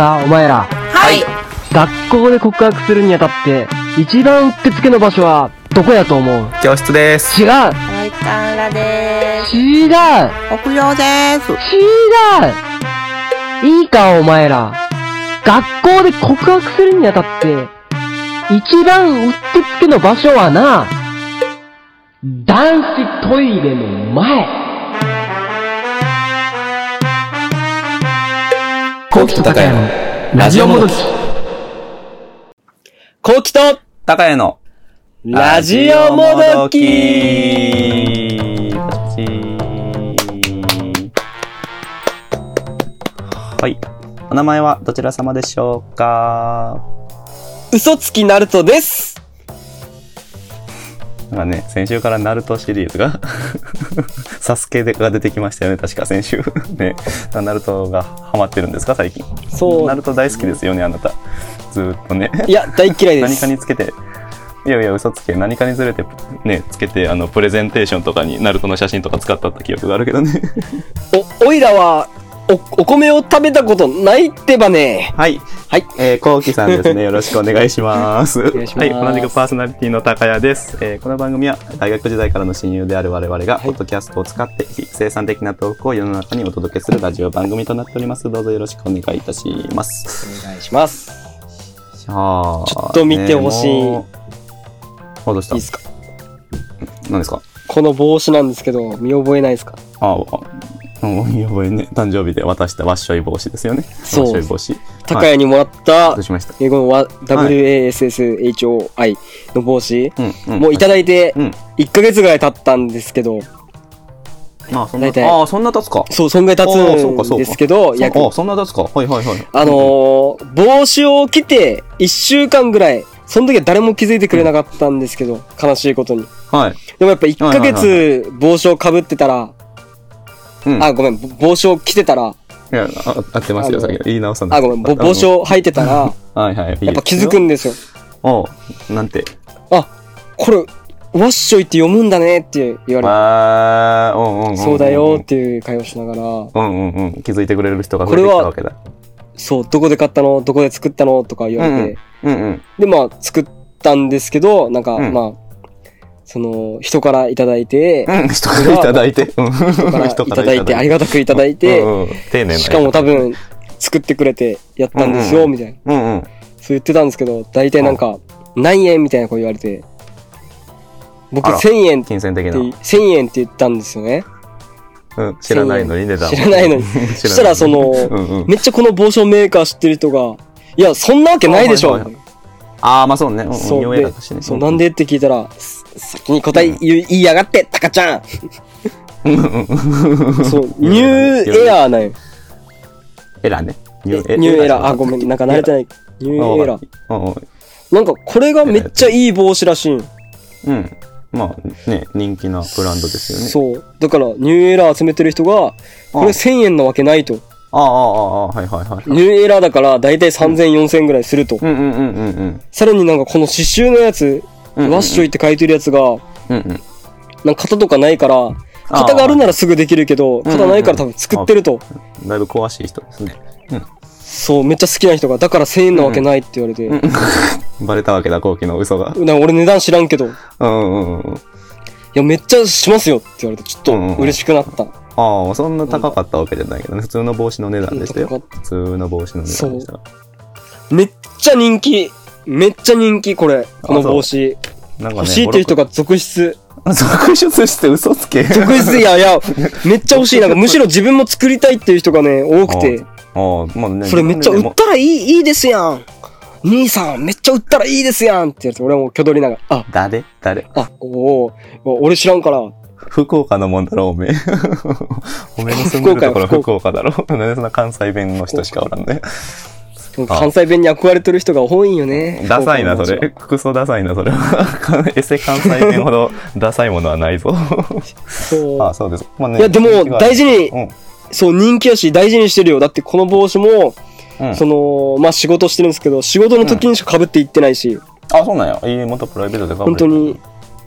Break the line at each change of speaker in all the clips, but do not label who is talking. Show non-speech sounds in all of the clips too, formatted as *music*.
かお前ら。
はい
学校で告白するにあたって、一番うってつけの場所は、どこやと思う？
教室です。
違う
はい、カンラでーす。
違う
屋上でーす。
違ういいかお前ら。学校で告白するにあたって、一番うってつけの場所はな、男子トイレの前。
コウキと高谷のラジオもどき。
コウキと
高谷の
ラジオもどき
はい。お名前はどちら様でしょうか？
嘘つきナルトです
なんかね、先週からナルトシリーズが、*laughs* サスケが出てきましたよね、確か先週。*laughs* ね、ナルトがハマってるんですか、最近。
そう
ナルト大好きですよね、あなた。ずーっとね。
いや、大嫌いで
何
す。
かにつけて、いやいや、嘘つけ、何かにずれて、ね、つけて、あの、プレゼンテーションとかに、ナルトの写真とか使ったった記憶があるけどね。*laughs*
お、おいらは、お、お米を食べたことないってばね。
はい。
はい。
えー、こうきさんですね。*laughs* よろしくお願いします。
願いします
はい。同じくパーソナリティの高谷です。えー、この番組は、大学時代からの親友である我々が、ポッドキャストを使って、非生産的なトークを世の中にお届けするラジオ番組となっております。どうぞよろしくお願いいたします。
お願いします。
じゃあ、
ちょっと見てほしい
あ、どうした？
いいですか？
何ですか？
この帽子なんですけど、見覚えないですか？
ああ、うん、見覚えね。誕生日で渡したワッショイ帽子ですよね。
そう
ワッショイ帽子。
高谷にもらった
どう、しました
英語のわ WASSHOI の帽子、
うん、うん。
もういただいて
うん。
1ヶ月ぐらい経ったんですけど、
あ、そんな、ああ、そんな経つか。
そう、そんぐらい経つ
んか
ですけど、約
あ、そんな経つか。はいはいはい。
あのー、帽子を着て1週間ぐらい、その時は誰も気づいてくれなかったんですけど、悲しいことに。
はい。
でもやっぱ1ヶ
はいはい
月帽子をかぶってたら、
うん。
あ、ごめん、ぼ帽子を着てたら、
いや、あ合ってますよ、
あの
さっき言い直さない。
あ、ごめん、ぼ帽子を履いてたら、*laughs*
はいはい。
やっぱ気づくんですよ。
おうなんて。
あ、これ、ワッショイって読むんだねって言われて、
あー、うんうんうんんん。
そうだよっていう会話をしながら、
うんうんうん。気づいてくれる人が増えてきたわけだ。
そう、どこで買ったの？どこで作ったの？とか言われて、
うんうん。
で、まあ、作ったんですけど、なんか、
うん
まあ、その、人からいただいて、
うん、人からいただいて。うん
人からいただいて、ありがたくいただいて、
うんうん丁寧な。
しかも多。分、作ってくれてやったんですよ、
うん
みたいな。
うんうん。
そう言ってたんですけど、大体なんか、何円みたいなこと言われて、僕
あら
1000円って、
金銭的な。
1000円って言ったんですよね。
うん、知らないのに値段を。*laughs*
知らないのに。そしたらその。めっちゃこの帽子メーカー知ってる人が、いや、そんなわけないでしょ。
ああ、まあそうね。うん
そう
ね。
そう、なんでって聞いたら、す先に答え言いやがって、タカちゃんそう、ニューエアーなんよ。
Eraね。
New Era。あ、ごめん、なんか慣れてない。 New Era。ー。なんか、これがめっちゃいい帽子らしいん。
うん。うん。まあね、人気なブランドですよね。
そう。だから、 New Era 集めてる人が、これ1000円なわけないと。
ああ、ああ、ああ、はいはいはい。
New Era だから、だいたい3000、4000ぐらいすると。
うんうんうんうんうん。
さらになんかこの刺繍のやつ、
うんうん
ワッショイって書いてるやつが、
うんうん。
なんか型とかないから、型があるならすぐできるけど、型ないから多分作ってると。
だいぶ詳しい人ですね。
そう、めっちゃ好きな人が、だから1000円なわけないって言われて。
うん *laughs* バレたわけだ、後期の嘘が。
な俺値段知らんけど、い
うんうんうん。
や、めっちゃしますよって言われて、ちょっと
うんうん
嬉しくなった。
ああ、そんな高かったわけじゃないけどね。普通の帽子の値段でしたよ。普通の帽子の値段でした。
めっちゃ人気。めっちゃ人気、これ。この帽子。
なんかね、
欲しいっていう人が続出。
が。*laughs* 続出して嘘つけ。
続出、いやいや、めっちゃ欲しい。なんか *laughs* むしろ自分も作りたいっていう人がね、多くて。
ああ、まあね。
それめっちゃ売っ
も
たらいい、いいですやん。兄さん、めっちゃ売ったらいいですやんって言われて、俺はもう挙取りながら、あ、
誰？誰？
あ、おお俺知らんから、
福岡のもんだろ、おめえ。*laughs* おめえの住んでるところ
福岡
福岡だろ。なんでそんな関西弁の人しかおらんね。
関西弁に憧れてる人が多いんよね。
ダサいな、それ。クソダサいな、それは。*laughs* エセ関西弁ほどダサいものはないぞ。
街そう。*laughs*
あそうです。まあね
いや、でも、大事に、
うん。
そう、人気やし、大事にしてるよ。だって、この帽子も、
うん。
その、まあ、仕事してるんですけど、仕事の時にしか被っていってないし、
あ、そうなんや。いい、もっとプライベートで
本当に、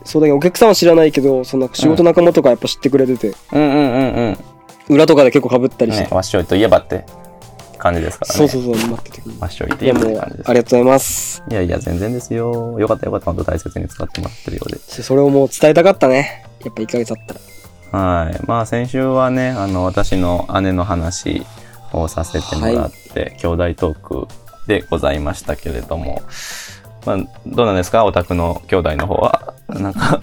そうだけど、お客さんは知らないけど、その仕事仲間とかやっぱ知ってくれてて、
うんうんうんうん。
裏とかで結構被ったりして
ね、。わっしょいといえばって感じですからね。
そうそうそう、待っててくれ
マッショリテ
いやもう。ありがとうございます。
いやいや、全然ですよ。よかったよかった。本当大切に使ってもらってるようで。
それをもう伝えたかったね。やっぱ1ヶ月経ったら。
はい。まあ先週はね、あの、私の姉の話をさせてもらって、兄弟トークでございましたけれども、まあ、どうなんですか？お宅の兄弟の方は？なんか、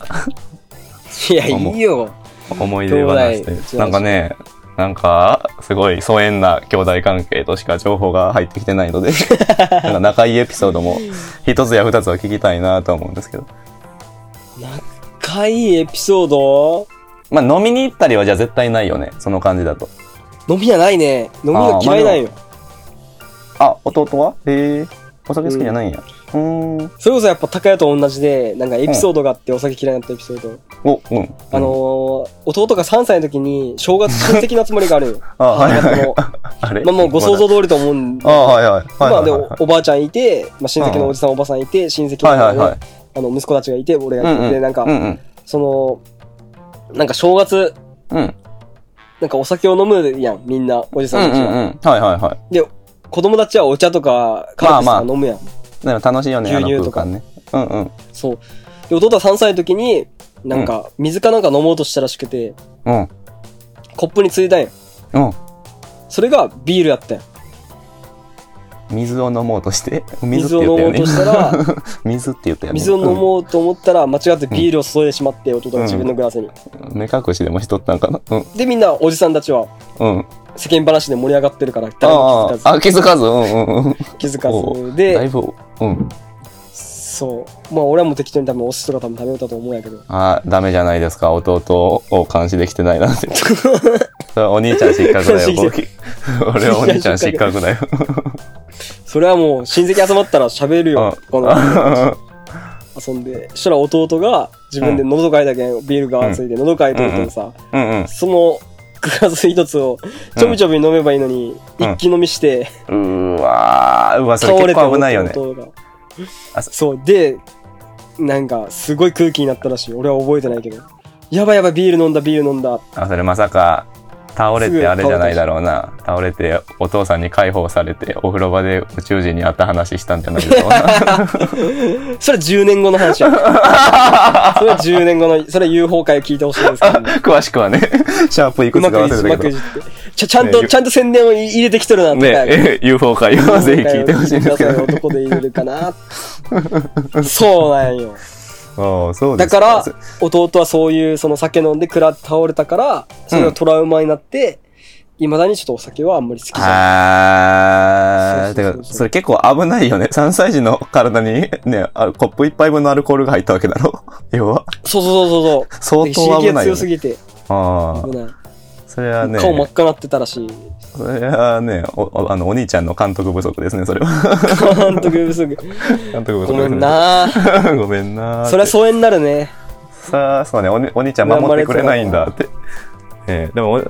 いや、いいよ。
思い出話で。なんかね、なんか、すごい疎遠な兄弟関係としか情報が入ってきてないので、*laughs* なんか仲いいエピソードも一つや二つは聞きたいなと思うんですけど。
仲いいエピソード？
まあ飲みに行ったりはじゃあ絶対ないよね。その感じだと。
飲みじゃないね。飲みが嫌いなんよ。
あ、弟は？へえ。お酒好きじゃないんや。うーん。
それこそやっぱ高谷と同じで、なんかエピソードがあって、お酒嫌いになったエピソード。
お、うん。
あのー、弟が3歳の時に、正月親戚の集まりがあるよ。*laughs*
あ、はいはいはい *laughs*
あ
れ？
まあもうご想像通りと思うんで。
あ、はいはい。はい
まあで
はいはい
おおばあちゃんいて、まあ、親戚のおじさんおばさんいて、親戚の、ね
はいはいはい。
あの息子たちがいて、俺
うん
がいて、
うん。
でなんか、
うんうん。
その、なんか正月、
うん。
なんかお酒を飲むやん、みんな、おじ
うん
さんたちが。
うんうん。はいはいはい。
で、子供たちはお茶とか、カルピスと
まあまあ
か飲むやん。
でも楽しいよね、
牛乳とか
ね。うんうん。
そう。で、弟は3歳の時に、なんか、水かなんか飲もうとしたらしくて、
うん。
コップについたんや。
うん。
それがビールやったんや。
水を飲もうとして？
水を
水って言ったよね
飲もうと。したら、*laughs*
水って言ったよね。
水を飲もうと思ったら、間違ってビールを注いでしまって、弟が自分のグラスに。
うん。目隠しでもしとったんかな？うん。
で、みんな、おじさんたちは、
うん。
世間話で盛り上がってるから、誰も気づかず
あ気づかず？うんうんうん。
気づか
お
ず。
だい
で、
ぶ、うん。
そう。まあ、俺はもう適当に多分お寿司とか多分食べようたと思うんやけど。
あダメじゃないですか。弟を監視できてないなんて。*laughs* それはお兄ちゃん失格だよ。*laughs* *laughs* 俺はお兄ちゃん失格だよ。
それはもう、親戚集まったら喋るよ。この遊んで。そしたら弟が自分で喉かいたけん、ビールがついて喉かいとるとさ、
うんうん。
そのグラス一つをちょびちょび飲めばいいのに、
うん
一気飲みして、
うーわー。うわ、それ結構危ないよね。そ
う、で、なんか、すごい空気になったらしい。俺は覚えてないけど。やばいやばい、ビール飲んだ、ビール飲んだ。
あ、それまさか、倒れてあれじゃないだろうな。倒れて、お父さんに解放されて、お風呂場で宇宙人に会った話したんじゃないだろうな。*laughs*
それ10年後の話や。*laughs* それは10年後の、それは UFO 会を聞いてほしいんですけど、ね、*laughs*
詳しくはね、シャープいうくつか忘れたけど。
まくいじって。ちゃ、ちゃんと、
ね
ちゃんと宣伝を入れてきとるな、とか。
ね、え UFO 会をぜひ聞いてほしいんですけど。
男で入れるかな。そうなんよ。
ああ、そう
だから、弟はそういう、その酒飲んで食ら倒れたから、それがトラウマになって、未だにちょっとお酒はあんまり好きじゃない。
あー、てか、
そ
れ結構危ないよね。3歳児の体にね、あコップ一杯分のアルコールが入ったわけだろ *laughs* 要は。
そうそうそうそう。
相当危
刺激が
ないよね。
強すぎて、
ああ。それはね、
顔真っ赤なってたらしい。
それはね、おおあの、お兄ちゃんの監督不足ですね、それは。
監督不足。
監督不足。
ごめん。な *laughs*
ごめんな
そりゃ疎遠になるね。
さあ、そうね、お,、ね、お兄ちゃん守ってくれないんだって。ええでも、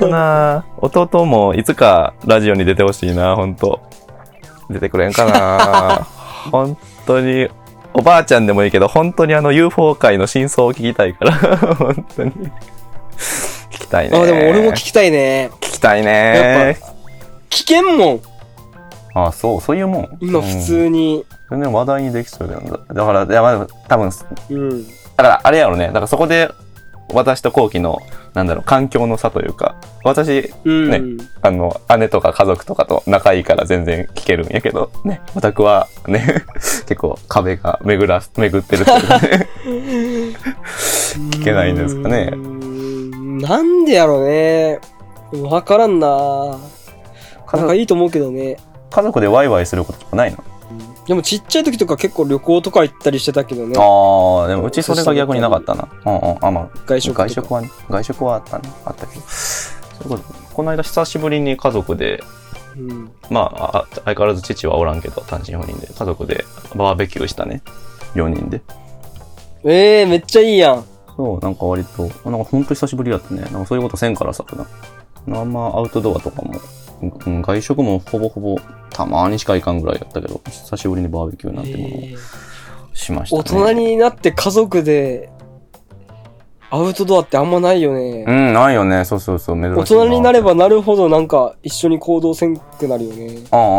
おな *laughs* 弟もいつかラジオに出てほしいな、ほんと。出てくれんかな本当 *laughs* に、おばあちゃんでもいいけど、本当にあの UFO 界の真相を聞きたいから、本当に。たいね。
あ、でも俺も聞きたいね。
聞きたい
や
ね
っ。聞けんもん。
あ、そう、そういうもん？
今普通に。
全然話題にできそうだよね。だから、いや、まあ、多分、
うん。
だから、あれやろね。だからそこで、私と後期の、なんだろう、環境の差というか、私、
うん。
ねあの、姉とか家族とかと仲いいから全然聞けるんやけど、ね、オタクはね、*laughs* 結構壁が巡ら、巡ってるというかね、*laughs* 聞けないんですかね
なんでやろね。わからんな仲いいと思うけどね。
家族でワイワイすることとかないの？
でもちっちゃい時とか結構旅行とか行ったりしてたけどね。
ああ、でもうちそれが逆になかったな。うんうん。あ、まあ、
外食
外食はね、外食はあったね。あったけど。それこそこの間久しぶりに家族で、
うん。
まあ、あ相変わらず父はおらんけど、単身赴任で、家族でバーベキューしたね。4人で。
ええー、めっちゃいいやん。
そう、なんか割と、なんかほんと久しぶりだったね。なんかそういうことせんからさ、普段。あんまアウトドアとかも、うん、外食もほぼほぼたまにしか行かんぐらいやったけど、久しぶりにバーベキューなんてものを
えー
しましたね。
大人になって家族でアウトドアってあんまないよね。
うん、ないよね。そうそうそう、珍しいな。
大人になればなるほどなんか一緒に行動せんくなるよね。
ああ、ああ、あ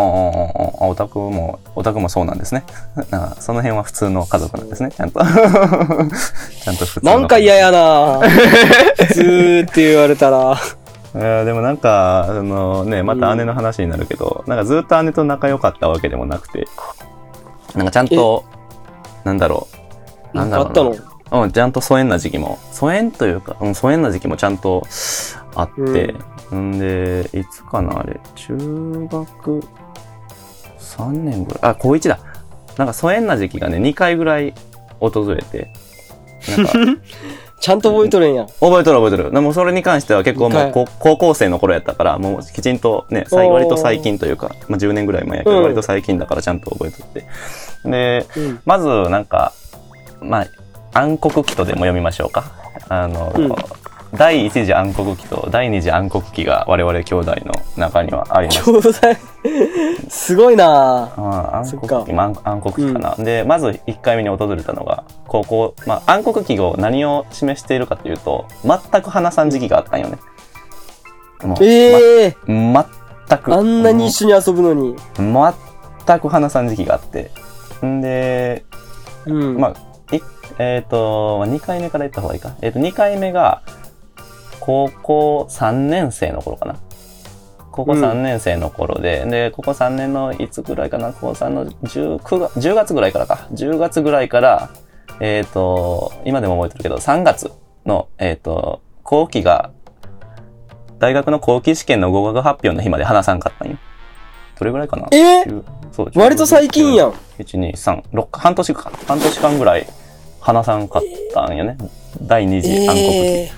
あ、あオタクも、オタクもそうなんですね。*laughs* なんかその辺は普通の家族なんですね、ちゃんと。*laughs* ちゃんと普通の。
なんか嫌やな普通って言われたら。
い *laughs* やでもなんか、あのね、また姉の話になるけど、なんかずっと姉と仲良かったわけでもなくて、なんかちゃんと、なんだろう。なんだろう
あったの？
うん、ちゃんと疎遠な時期も、疎遠というか、うん、疎遠な時期もちゃんとあって、んで、いつかな、あれ、中学3年ぐらい、あ、高1だ。なんか疎遠な時期がね、2回ぐらい訪れて、なんか、*laughs*
ちゃんと覚えとるんや。
覚えとる覚えとる。でもそれに関しては結構も
はい
うこ高校生の頃やったから、もうきちんとね、割と最近というか、まあ10年ぐらい前やけど、
うん
割と最近だからちゃんと覚えとって。で、
うん。
まずなんか、まあ、暗黒期とでも読みましょうか。あの、
うん
第一次暗黒期と第二次暗黒期が我々兄弟の中にはあります。
兄弟、すごいな
あ暗黒期、まあ、暗黒期かな。で、まず1回目に訪れたのが、高校、まあ、暗黒期を何を示しているかというと、全く話さん時期があったんよね。もう
ええ
ま全く。
あんなに一緒に遊ぶのに。
全く話さん時期があって。んで、
うん。
まあ、いえっ、と、まあ、2回目から言った方がいいか。えっ、と、2回目が、高校3年生の頃かな。高校3年生の頃で、で、高校3年のいつぐらいかな、高3の10 9月10月ぐらいからか。10月ぐらいから、えっ、と、今でも覚えてるけど、3月の、えっ、と、後期が、大学の後期試験の合格発表の日まで話さんかったんよ。どれぐらいかな？
え
10そう
割と最近やん。
1、2、3、6、半年か。半年間ぐらい話さんかったんよね。第2次暗黒期。
ええ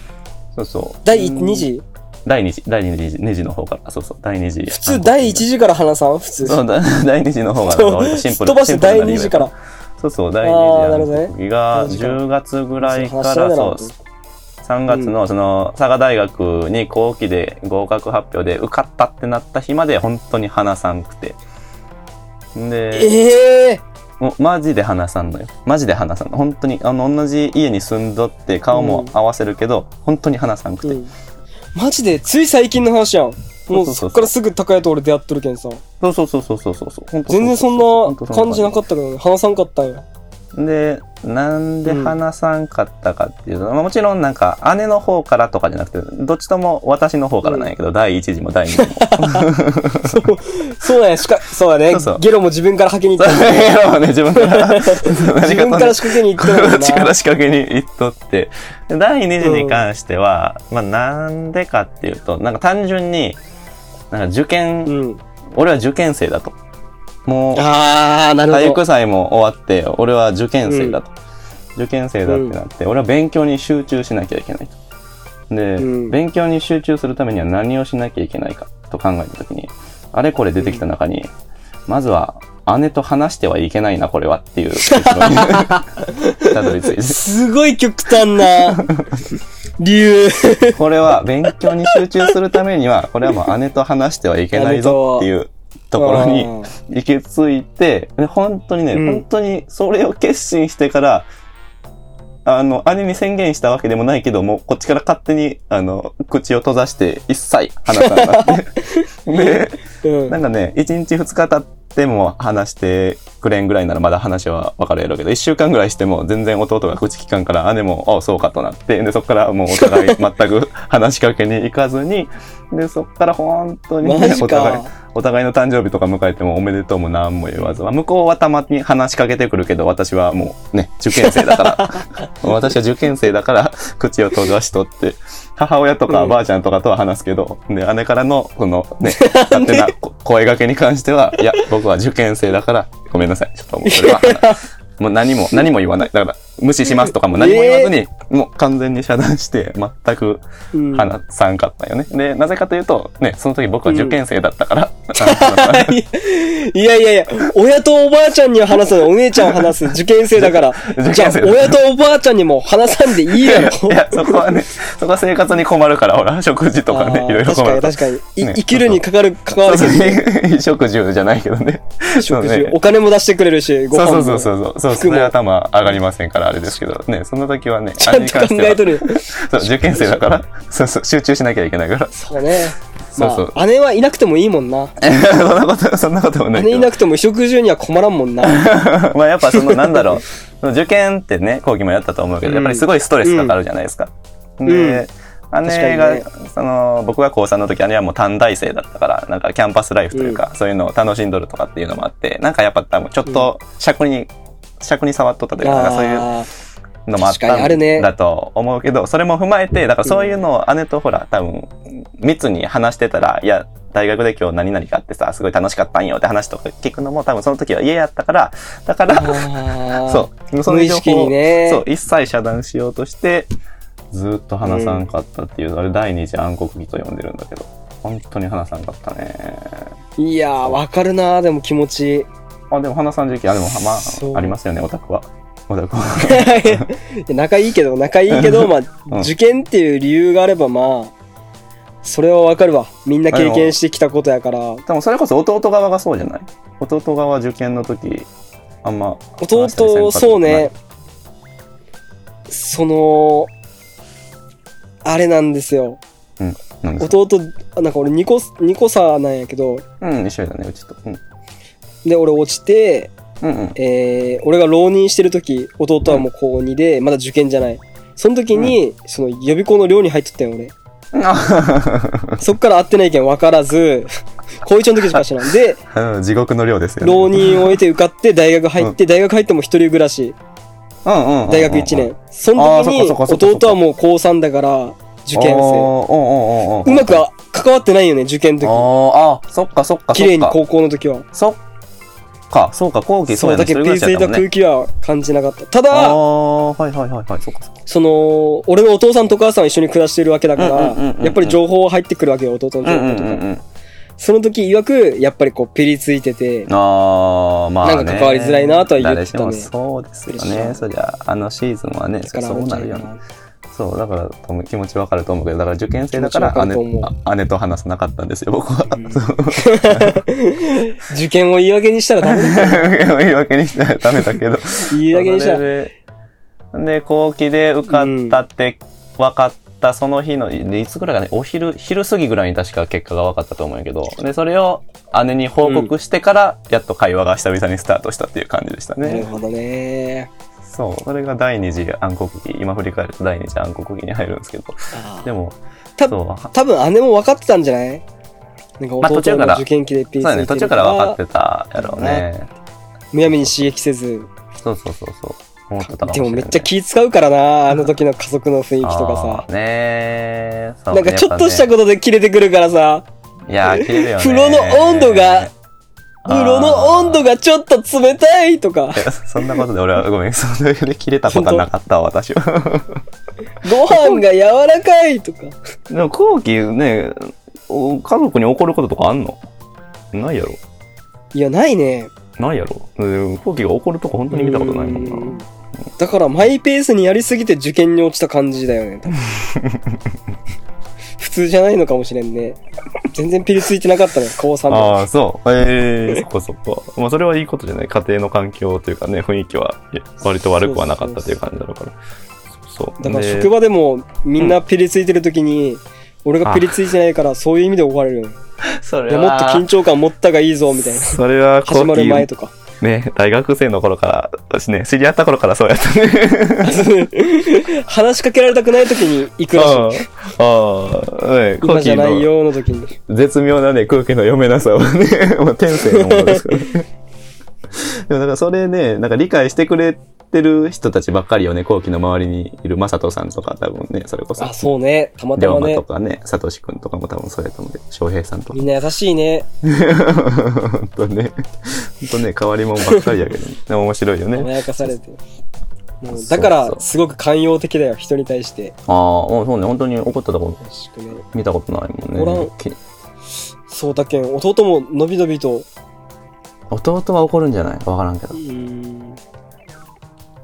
そうそう。
第2次？
第2次、第2次、2次の方から。そうそう、第2次。
普通第1次から話さん？普通。
そう、だ *laughs* 第2次の方が割とシンプル
飛ばして第2
シンプルな理由
次から。
そうそう、第
あー
2
なるほどね
次暗黒期が
同じか
10月ぐらいから、
そう話し合いだな
そう、3月のその佐賀大学に後期で合格発表で受かったってなった日まで本当に話さんくて。で、
ええ
もうマジで話さんのよ。マジで話さんの。本当に、あの、同じ家に住んどって顔も合わせるけど、本当に話さんくて。
うん。マジで、つい最近の話やん。も
そうそ
っからすぐ高谷と俺出会っとるけんさ。
そうそうそうそうそうそう
全然そんな感じなか
っ
ったけどね、話さんかったんや。
た。で、なんで話さんかったかっていうと、まあもちろんなんか姉の方からとかじゃなくて、どっちとも私の方からなんやけど、第一次も第二次も。*laughs*
そう、そうや、しか、そうだね
そうそう。
ゲロも自分から吐きに行ったんや。
やろうね、自分から。*laughs*
自分から仕掛けに行ってるもんな。
力仕掛けに行っとって。で第二次に関しては、まあなんでかっていうと、なんか単純に、なんか受験、
うん。
俺は受験生だと。もう、
あー、なるほど。
体育祭も終わって、俺は受験生だと。受験生だってなって、俺は勉強に集中しなきゃいけないと。で、
うん
勉強に集中するためには何をしなきゃいけないかと考えたときに、あれこれ出てきた中に、まずは姉と話してはいけないな、これはっていう *laughs* たどり着いて。
すごい極端な *laughs* 理由。
これは勉強に集中するためには、これはもう姉と話してはいけないぞっていうところに行き着いて、で本当にね、
うん
本当にそれを決心してから、あの、姉に宣言したわけでもないけど、もうこっちから勝手に、あの、口を閉ざして一切話さなかった。*laughs* で、
うん。
なんかね、1日2日経っても話してくれんぐらいならまだ話は分かるやろうけど、1週間ぐらいしても全然弟が口聞かんから、姉も、ああ、そうかとなって、で、そこからもうお互い全く話しかけに行かずに、で、そこから本当にね、お互い
か。、
お互いの誕生日とか迎えてもおめでとうも何も言わず、まあ向こうはたまに話しかけてくるけど、私はもうね、受験生だから、*laughs* 私は受験生だから、口を閉ざしとって、母親とか
うん。
ばあちゃんとかとは話すけど、で、姉からの、このね、*laughs* 勝手なこ声掛けに関しては、いや、僕は受験生だから、ごめんなさい。ちょっともうそれは、もう何も、何も言わない。だから、無視しますとかも何も言わずに、もう完全に遮断して、全く
うん
話さんかったよね。で、なぜかというと、ね、その時僕は受験生だったから、*laughs*
いやいやいや、親とおばあちゃんには話すの、お姉ちゃんは話す、受験生だから。*laughs* じゃあ親とおばあちゃんにも話さんでいいやろ。
いや、そこはね、そこは生活に困るから、ほら、*laughs* 食事とかね、いろいろ
確かに
困るから。
確かに。い
ね
生きるにかかる、関わるけどね。
衣食住じゃないけどね。
食
そうね。
事お金も出してくれるし、ご
そう
飯も。
そうそうそう。そう、それは頭上がりませんから。からあれですけど、ね、その時はね、*laughs*
ちゃんと考えとるよ。*laughs*
そう、受験生だから、*laughs* そうそう、集中しなきゃいけないから。
そうね。
そうそう
まあ、姉はいなくてもいいもんな。
そんなこと、そんなこともない。
姉いなくても衣食住には困らんもんな。
まあやっぱその、なんだろう、受験ってね、後期もやったと思うけど、
うん
やっぱりすごいストレスかかるじゃないですか。
ん
で、
確か
姉が、
にね
その、僕が高3の時、姉はもう短大生だったから、なんかキャンパスライフというか、そういうのを楽しんどるとかっていうのもあって、なんかやっぱ多分ちょっと尺に、尺に触っとったというか、そういう
あ
のもあったんだと思うけど、それも踏まえて、だからそういうのを姉とほら、多分、密に話してたら、いや、大学で今日何々かってさ、すごい楽しかったんよって話とか聞くのも多分その時は家やったから、だから、
ー *laughs*
そう。その情報
無意識にね。
そう、一切遮断しようとして、ずーっと話さんかったっていう、あれ第二次暗黒期と呼んでるんだけど、本当に話さんかったね。
いやー、わかるなでも気持ち。
あ、でも話さん時期、あ、でもまあ、ありますよね、オタクは。オタクは。*laughs*
仲いいけど、仲いいけど、*laughs* ま
うん
あ、受験っていう理由があれば、まあ、それはわかるわ。みんな経験してきたことやから。
でもそれこそ弟側がそうじゃない？弟側受験の時、あんま。
弟、そうね。その、あれなんですよ。
なん
弟、なんか俺2個、2個差なんやけど、
うん、一緒だね、うちと。うん。
で、俺落ちて、
うんうん。
えー、俺が浪人してる時、弟はもう高2で、まだ受験じゃない。その時に、その予備校の寮に入っとったよ、俺。*laughs* そっから会ってないけん分からず、*laughs* 高一の時しか知らん。で、
うん地獄の量ですよね。
浪人を終えて受かって大学入って、大学入っても一人暮らし、
うんうんうんうん。
大学1年。その時に弟はもう高3だから受験生。うまくは関わってないよね、受験の時。
あーあ、そっかそっか。そっか
綺麗に高校の時は。
そっか、そうか、後期そ
そうう、
やね。
だけどピリついた空気は感じなかった。た
あ
だ、
あ、はいはいはいはい、そっかそっか。
その、俺のお父さんとお母さんは一緒に暮らしてるわけだから、やっぱり情報は入ってくるわけよ、弟の情報とか。その時曰く、やっぱりこう、ピリついてて、
ああ、まあ、ね。
なんか関わりづらいなとは言ってたね
誰しもそうですよね。
い
そりゃ、あのシーズンはね、そうなるよね。
な。
そう、だから気持ちわかると思うけど、だから受験生だから姉姉と話さなかったんですよ、僕は。
うん受験を言い訳にしたらダメだよ。*laughs*
言い訳にしたらダメだけど。
言い訳にしたら。
で、で、後期で受かったって分かったその日の、でいつぐらいかね、お昼、昼過ぎぐらいに確か結果が分かったと思うんやけど、で、それを姉に報告してから、やっと会話が久々にスタートしたっていう感じでしたね。
なるほどね。
そう、それが第二次暗黒期、今振り返ると第二次暗黒期に入るんですけど、でも、
た多分姉も分かってたんじゃない？なんか弟の受験期でピリつ
そうだね、途中から分かってたやろうね。
むやみに刺激せず。
そうそうそうそう。思ってた
でもめっちゃ気使うからな、あの時の家族の雰囲気とか
あーねー。そう
さ。なんかちょっとしたことで切れてくるからさ、
ねいやー、切れるよね。*laughs*
風呂の温度が風呂の温度
が。
がちょっと冷たいとか
そんなことで俺はごめん、それで切れたことはなかったわ、私は。
ご飯が柔らかいとか。
でも後期ね、お家族に怒ることとかあんの？ないやろ
いや、ないね。
ないやろで後期が怒るとこ本当に見たことないもんな。
うんだからマイペースにやりすぎて受験に落ちた感じだよね。*laughs* 普通じゃないのかもしれんね。全然ピリついてなかったね、*laughs* 高3で。
ああ、そう。ええそっかそっか。まあそれはいいことじゃない。家庭の環境というかね、雰囲気は割と悪くはなかったっていう感じだろうから。そう。で
だから職場でもみんなピリついてる時に、俺がピリついてないからそういう意味で怒られるよ。*laughs* いや
それは
もっと緊張感持ったがいいぞ、みたいな。
それは
始まる前
後
とか。
期ね、大学生の頃から、私ね、知り合った頃からそうやったね。*laughs*
話しかけられたくない時に行くらしい。
ああ、ね、
今じゃない
の
よの時に。
絶妙なね、空気の読めなさはね、*laughs* もう天性のものですからね。*laughs* でもだからそれね、なんか理解してくれてる人たちばっかりよね、後期の周りにいるまさとさんとか多分ね、それこそ。
あ、そうね。たまた
龍馬
まね。
とかね、さとしくんとかも多分そうやと思うけど、翔平さんとか
み。んな優しいね。
ほんとね、ほんとね、変わり者ばっかりやけど、ね、*laughs* でも面白いよ
甘
ね。
やかされて。もうだから、すごく寛容的だよ、人に対して。
ああ、もうそうね、本当に怒ったとこ。見たことないもんね。
おらん
き
そうだけん、弟ものびのびと、
弟は怒るんじゃない？わからんけど
うん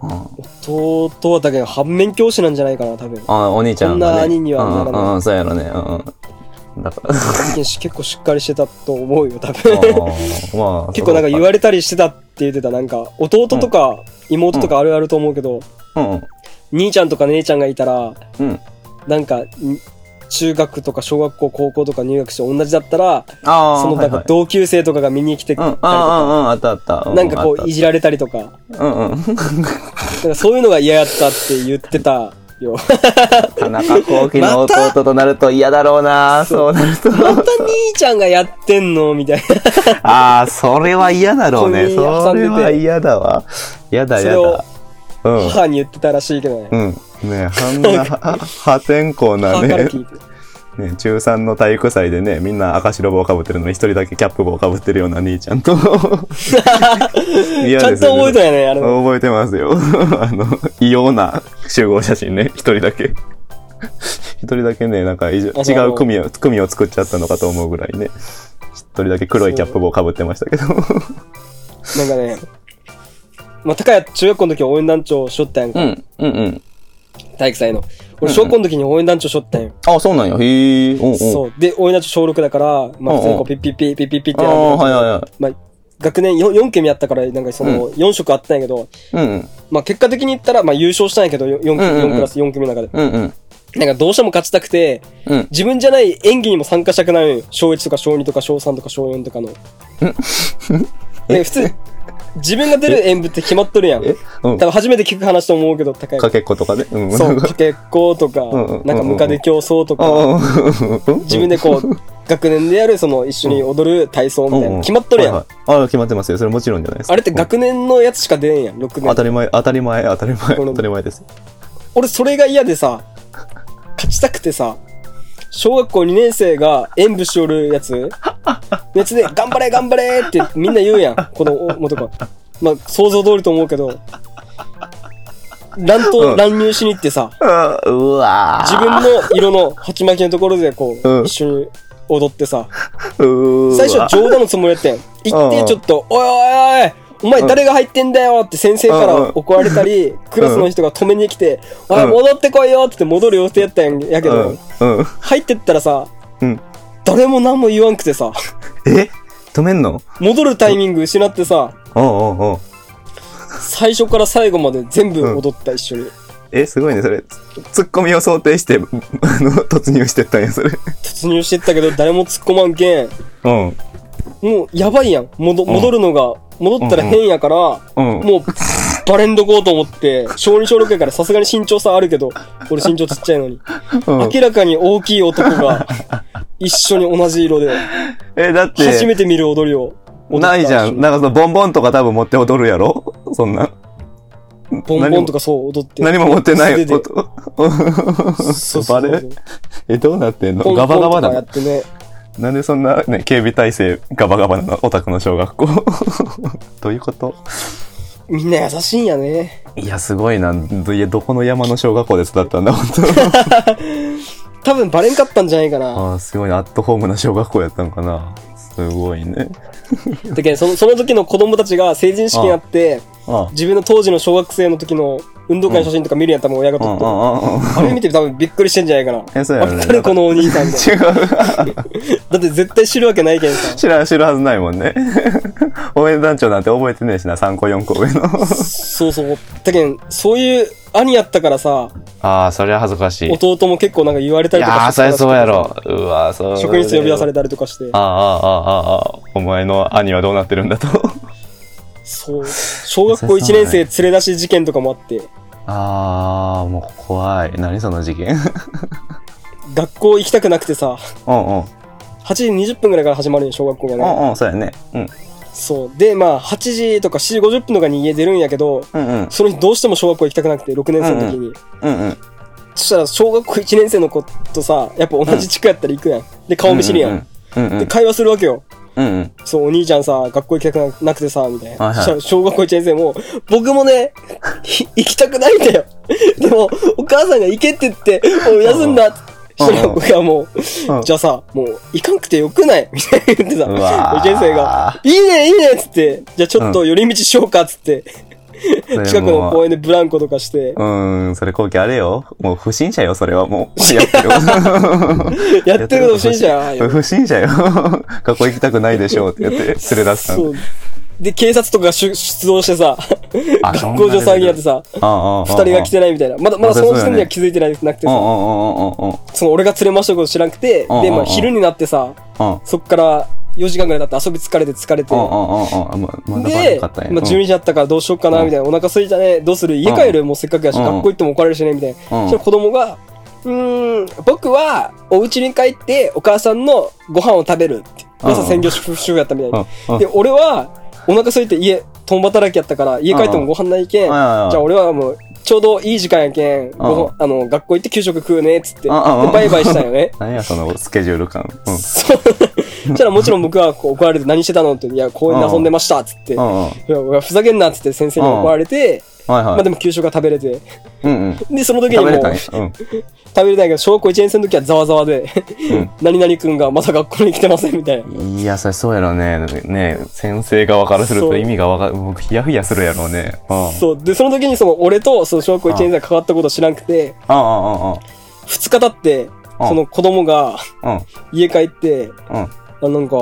弟はだけど反面教師なんじゃないかな、多分。
ああ、お兄ちゃんが、ね。
こんな兄にはならない
うんうんうん、そうやろね。うんうん。だから、
結構しっかりしてたと思うよ、多
あ
分。
ーまあ、*laughs*
結構なんか言
れ
われたりしてた言ってた、なんか、弟とか妹とかあるあると思うけど、
うんうん。
兄ちゃんとか姉ちゃんがいたら、
うん。
なんか、ん中学とか小学校、高校とか入学して同じだったら、
ああ、
そのなんか同級生とかが見に来てた
ああ、あったあった。
りとか、なんかこうい
じ
じられたりとか、
うんうん。
かそういうのが嫌やったって言ってたよ。
田中幸喜の弟となると嫌だろうな、そうなると。
また兄ちゃんがやってんの？みたいな。*laughs*
ああ、それは嫌だろうね。それは嫌だわ。嫌だ嫌だ。うん。
母に言ってたらしいけどね。
うん。ねあんなは破天荒なね。ね、中3の体育祭でね、みんな赤白帽をかぶってるのに一人だけキャップ帽をかぶってるような兄ちゃんと。*laughs* 嫌
ちゃんと覚えた
よ。
よね、あれ。
覚えてますよ。*laughs* あの、異様な集合写真ね、一人だけ。一人だけね、なんか違う組を、組を作っちゃったのかと思うぐらいね。一人だけ黒いキャップ帽をかぶってましたけど。
なんかね、まあ、高谷中学校の時応援団長しょったやんか。
うん、うん、うん。
体育祭の。俺、小学校の時に応援団長しょったんよ。
あ、そうなんや。へえ。
そう。で、応援団長小6だから、まあ、普通にこう、ピッピッピッピッピッピッって
ああ、
やるんだけど
はいはいはい。
まあ、学年 4, 4組やったから、なんかその、4色あったんやけど、
うん、うん。
まあ、結果的に言ったら、まあ、優勝したんやけど、4, 4,
うんうんうん
クラス、4組の中で。
うん、うん。
なんかどうしても勝ちたくて、
うん。
自分じゃない演技にも参加したくなるんよ小1とか小2とか小3とか小4とかの。で、普通、自分が出る演舞って決まっとるやん。
え？うん。
多分初めて聞く話と思うけど、高い。
かけっことかね。うん。
そう、かけっことか
んうん、
なんかムカデ競争と
あ
か、
あ、
自分でこう、学年でやるその一緒に踊る体操みたいな。決まっとるやん。
はいはいああ、決まってますよ。それもちろんじゃないですか。
あれって学年のやつしか出んやん、6年。
当たり前、当たり前、当たり前、当たり前です。
俺それが嫌でさ、勝ちたくてさ、小学校2年生が演舞しおるやつ、やつで、頑張れ頑張れってみんな言うやん、子供とか。まあ、想像通りと思うけど、乱
う
闘、
ん。
乱入しに行ってさ、
あうわ
自分の色の鉢巻きのところでこう、
うん。
一緒に踊ってさ、
分
最初は冗談のつもりやってん。行ってちょっと、おいおいおいお前誰が入ってんだよって先生から怒られたり、クラスの人が止めに来て、おい
うん
戻ってこいよって言って戻る予定やったんやけど。入ってったらさ、
うん
誰も何も言わんくてさ、
え？止めんの？
戻るタイミング失ってさ、最初から最後まで全部踊った一緒に。
え、すごいね、それ。ツッコミを想定して、あの、突入してったんや、それ。
突入してったけど誰も突っ込まんけん、
うん。
もうやばいやん。戻戻るのが、戻ったら変やから、
うん。
もう、バレんどこうと思って、小2小6やからさすがに身長差あるけど、俺身長ちっちゃいのに。
うん
明らかに大きい男が、*laughs* 一緒に同じ色で、
え、だって、
初めて見る踊りを踊った。
ないじゃん。なんかその、ボンボンとか多分持って踊るやろ？そんな。
ボンボンとかそう踊って。
何も持ってない
素手で *laughs*
音。
そうそうそう
バレえ、どうなってんの？
ポン
ガバガバ
ポンとか
なの？
やってね。
なんでそんなね、警備体制ガバガバなのオタクの小学校？*laughs* どういうこと？
みんな優しいんやね。
いや、すごいな。どいや、どこの山の小学校で育ったんだ、本 *laughs*
多分バレんかったんじゃないかな。
当。ああ、すごいな。アットホームな小学校やったのかな。すごいね。
だけどその、その時の子供たちが成人式にあって、
あ
自分の当時の小学生の時の運動会の写真とか見るんやったらもう親が撮って。あれ見て多分びっくりしてんじゃないかな。
え、そうやろね。
あ誰このお兄さんみたいな。*laughs*
違う。*laughs*
だって絶対知るわけないけんさ。
知らん、知るはずないもんね。応援団長なんて覚えてねえしな、3個4個上の。
そうそう。だけん、そういう兄やったからさ、
ああ、それは恥ずかしい。い
弟も結構なんか言われたりとか
やー、そりゃそうやろ。うわー、そう。
職員室呼び出され
た。
たりとかして。
ああ、ああ、ああ、お前の兄はどうなってるんだと。
そう。小学校1年生連れ出し事件とかもあって、
ああ、もう怖い。何その事件？*laughs*
学校行きたくなくてさ、
うんうん。
8時20分ぐらいから始まるんよ、小学校がね。
うんうん、そうやね。うん。
そう。で、まあ、8時とか7時50分とかに家出るんやけど、
うんうん。
その日どうしても小学校行きたくなくて、6年生の時に。
うんうん。
そしたら、小学校1年生の子とさ、やっぱ同じ地区やったら行くやん。で、顔見知りやん。
うんうん。
で、会話するわけよ。
うんうん。
そう、お兄ちゃんさ、学校行きたくなくてさ、みたいな。
はいはい。
小学校1年生も、僕もね、ひ行きたくないんだよ。*laughs* でも、お母さんが行けって言って、もう休んだ。って。そしたら僕はもう、
うん。
じゃあさ、もう、行かんくてよくない？みたいな言ってさ、
うわー。
1年生が、いいね、いいねっつって、じゃあちょっと寄り道しようかっつって、近くの公園でブランコとかして、
うーん、それ後期あれよ。もう不審者よ、それはもう。*laughs* やってる
やってること不審者や
不審者よ。学校行きたくないでしょうって言って連れ出したの。
そう。で、警察とかが出出動してさ、
あ
学校上騒ぎやってさ。二人が来てないみたいな。まだ、まだその時点では気づいてなくてさ、その俺が連れ回したこと知らなくて、で、まあ昼になってさ、そっから4時間ぐらい経って遊び疲れて疲れて、
うんうんうんうん。ままだ悪
で。まあ、12時だったからどうしよっかな、みたいな。お腹空いたね。どうする？家帰る？もうせっかくやし、
うん
学校行っても怒られるしね、みたいな。
うん
そ子供が、うーん、僕はお家に帰ってお母さんのご飯を食べるって。お母さん専業主婦やったみたいで、俺はお腹空いて家、共働きやったから、家帰ってもご飯ないけん。じゃあ俺はもう、ちょうどいい時間やけん、ご飯あの、学校行って給食食うね、っつって。で、バイバイしたんよね。*laughs*
何やそのスケジュール感。うん。
そう。そしたらもちろん僕はこう怒られて何してたのって、いや、公園で遊んでました、っつって。い。やふざけんなっつって先生に怒られて、
はいはい。
まあでも給食が食べれて。
うんうん。
で、その時にもう、
食べれたんや。
食 *laughs*
うん。
べれないけど、小学校1年生の時はざわざわで、何々くんがまだ学校に来てませんみたいな。
いや、それそうやろね。ね先生側からすると意味がわかる。もうヒヤヒヤするやろうね。うん。
そう。で、その時にその俺とその小学校1年生が関わったこと知らんくて、
ああ、あ
2日経って、
うん
その子供が
あ、うん。
家帰って、
うん。
あなんか、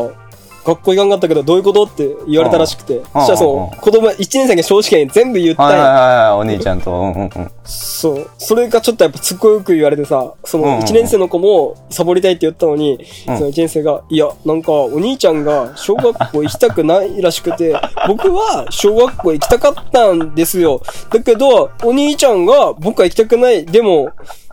学校行かんかったけどどういうことって言われたらしくて、そしたらそ
うん
の子供1年生が正直に全部言ったんや。
はいはい、お兄ちゃんと。うんうんうん。
そう。それがちょっとやっぱつっこよく言われてさ、その
うんうん
1年生の子もサボりたいって言ったのに、
うん
その1年生が、いや、なんかお兄ちゃんが小学校行きたくないらしくて、僕は小学校行きたかったんですよ。だけど、お兄ちゃんが僕は行きたくない。でも、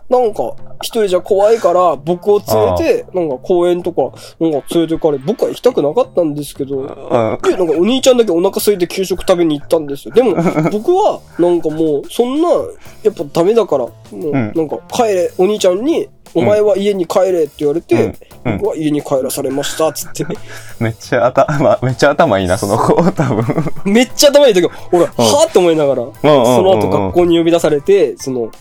なんか、一人じゃ怖いから、僕を連れて、なんか公園とか、なんか連れてかれ、僕は行きたくなかったんですけど、
うん。
で、なんかお兄ちゃんだけお腹空いて給食食べに行ったんですよ。でも、*laughs* 僕は、なんかもう、そんな、やっぱダメだから、もう、
ん
なんか帰れ、お兄ちゃんに、お前は家に帰れって言われて、
うんうん
僕は家に帰らされました、つって。*laughs*
めっちゃ頭、めっちゃ頭いいな、その子、多分。
めっちゃ頭いい時、俺、はぁって思いながら、
うん
その後学校に呼び出されて、その、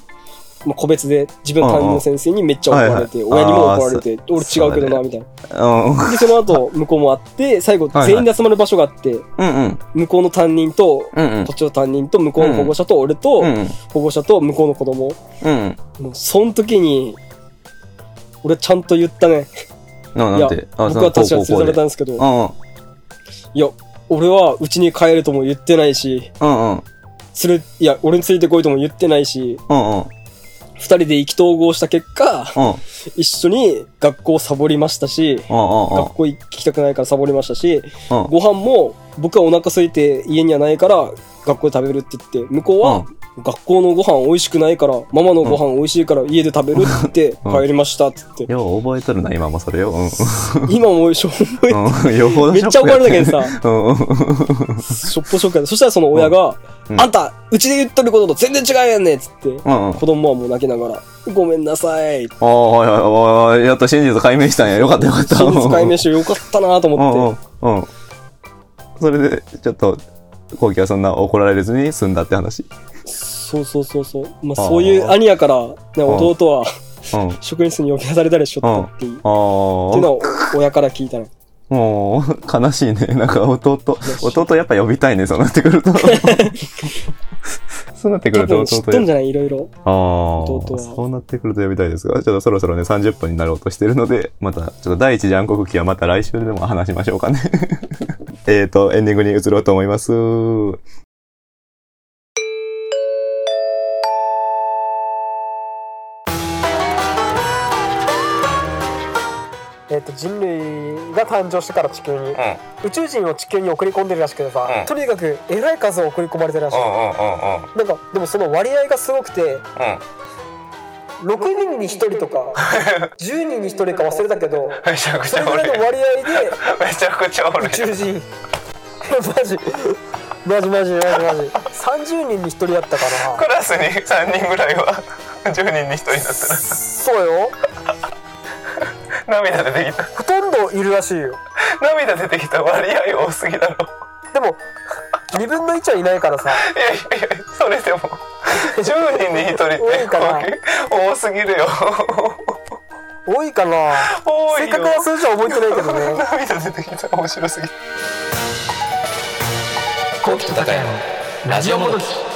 まあ、個別で自分の担任の先生にめっちゃ怒られて、親にも怒られて、俺違うけどな、みたいな。
うん。
で、その後、向こうもあって、最後、全員で集まる場所があって。向こうの担任と、こっちの担任と、向こうの保護者と、俺と、
うん
保護者と向こうの子供。
うん。
もうその時に、俺ちゃんと言ったね。
な、
いや僕は確かに連れされたん
ん
ですけど。いや、俺は家に帰るとも言ってないし。連れ、いや、俺についてこいとも言ってないし、
うんうん。
二人で意気投合した結果、
うん。うん
一緒に学校サボりましたし、学校行きたくないからサボりましたし、
うん。
ご飯も僕はお腹空いて家にはないから学校で食べるって言って、向こうは学校のご飯美味しくないから、ママのご飯美味しいから家で食べるって
うん
帰りましたって言って、
よう覚えとるな、今もそれよ。うん
今もしょぼい
うん。うん。よほど
めっちゃ怒られたけどさ。しょっぽしょっかで。そしたらその親が、
うん
あんた、うちで言っとることと全然違うやんねっつって。子供はもう泣きながら、ごめんなさい。
ああ、はいはいはいはい。やっと真実解明したんや。よかったよかった。
真実解明してよかったなと思って。
それで、ちょっと、後期はそんな怒られずに済んだって話？
そうそうそうそう。まあそういう兄やから、ね、弟は職員室に呼び出されたりしょったっていう。っていう
あ。
のを親から聞いたの。
もう、悲しいね。なんか弟、弟やっぱ呼びたいね、そうなってくると。*laughs* そうなってく
多
ると
分知っとん
弟
じゃない？いろいろ。
ああ、そうなってくると呼びたいですが、ちょっとそろそろね、30分になろうとしてるので、また、ちょっと第一次暗黒期はまた来週でも話しましょうかね。*laughs* えっと、エンディングに移ろうと思います。
えっ、と、人類が誕生してから地球に、
うん。
宇宙人を地球に送り込んでるらしくてさ、
うん
とにかくえらい数を送り込まれてるらしい。なんか、でもその割合がすごくて、
うん。
6人に1人とか、*laughs* 10人に1人か忘れたけど、それぐらいの割合で
めちゃくちゃお
宇宙人、*laughs* マジ、マジマジマジマジ、30人に1人やったかな。
クラスに3人ぐらいは10人に1人だったら
そうよ。*laughs*
涙出てきた。
ほとんどいるらしいよ。
涙出てきた。割合多すぎだろ。
でも、2分の1はいないからさ、
いやいやいやそれでも10人に1人って
多いかな。
多すぎるよ。
多いかな。
多いよ。
正確な数字は覚えてないけどね。
涙出てきた。面白すぎ
コキと高山の。ラジオもどき。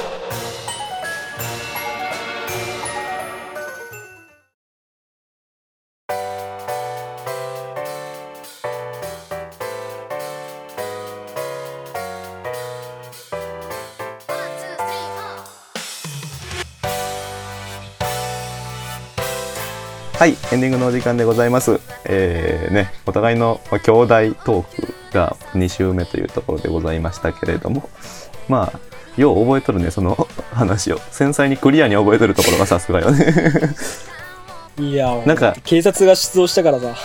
はい、エンディングのお時間でございます。えー、ね、お互いのまあ兄弟トークが2週目というところでございましたけれども、まあ、よう覚えとるね、その話を。繊細にクリアに覚えとるところがさすがよね。*laughs*
いや、
なんか
警察が出動したからさ、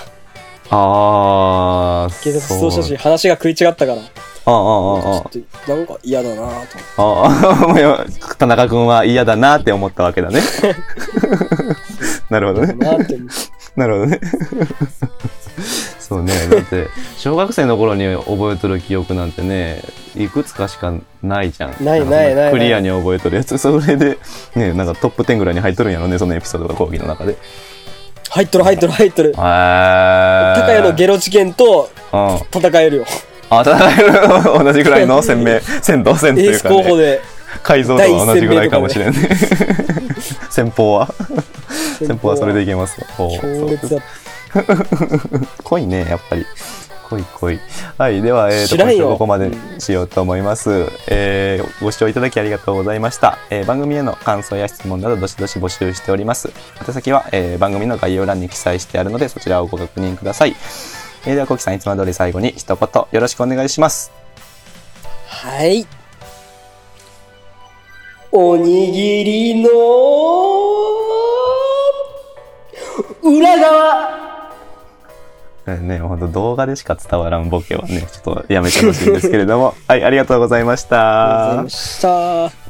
あー、
警察出動したし、話が食い違ったから、ち
ああ、ああ、あ
ょっと、なんか嫌だなぁと。
あ、ああ、田中君は嫌だなって思ったわけだね。なるほどね。
な
るほどね。そうね。だって、小学生の頃に覚えとる記憶なんてね、いくつかしかないじゃん。
ないないない
クリアに覚えとるやつ。それで、ね、なんかトップ10ぐらいに入っとるんやろね、そのエピソードが講義の中で。
入っとる入っとる入っとる。
へー。
高谷のゲロ事件と。戦えるよ。
あ、戦える同じぐらいの鮮明、戦闘戦というかね。
候補で、
解像度は同じぐらいかもしれんね。*laughs* 先方は先方はそれでいけますよ。
強烈だっ *laughs*
濃いね、やっぱり。濃い濃い。はい。では、えー、と、
知らんよ
今週ここまでにしようと思います。えー、ご視聴いただきありがとうございました。えー、番組への感想や質問など、どしどし募集しております。宛先は、えー、番組の概要欄に記載してあるので、そちらをご確認ください。えー、では、コキさん、いつも通り最後に一言よろしくお願いします。
はい。おにぎりの裏側
えーね、ほんと動画でしか伝わらんボケはね、ちょっとやめてほしいんですけれども。はい、ありがとうございました。
ありがとうございました。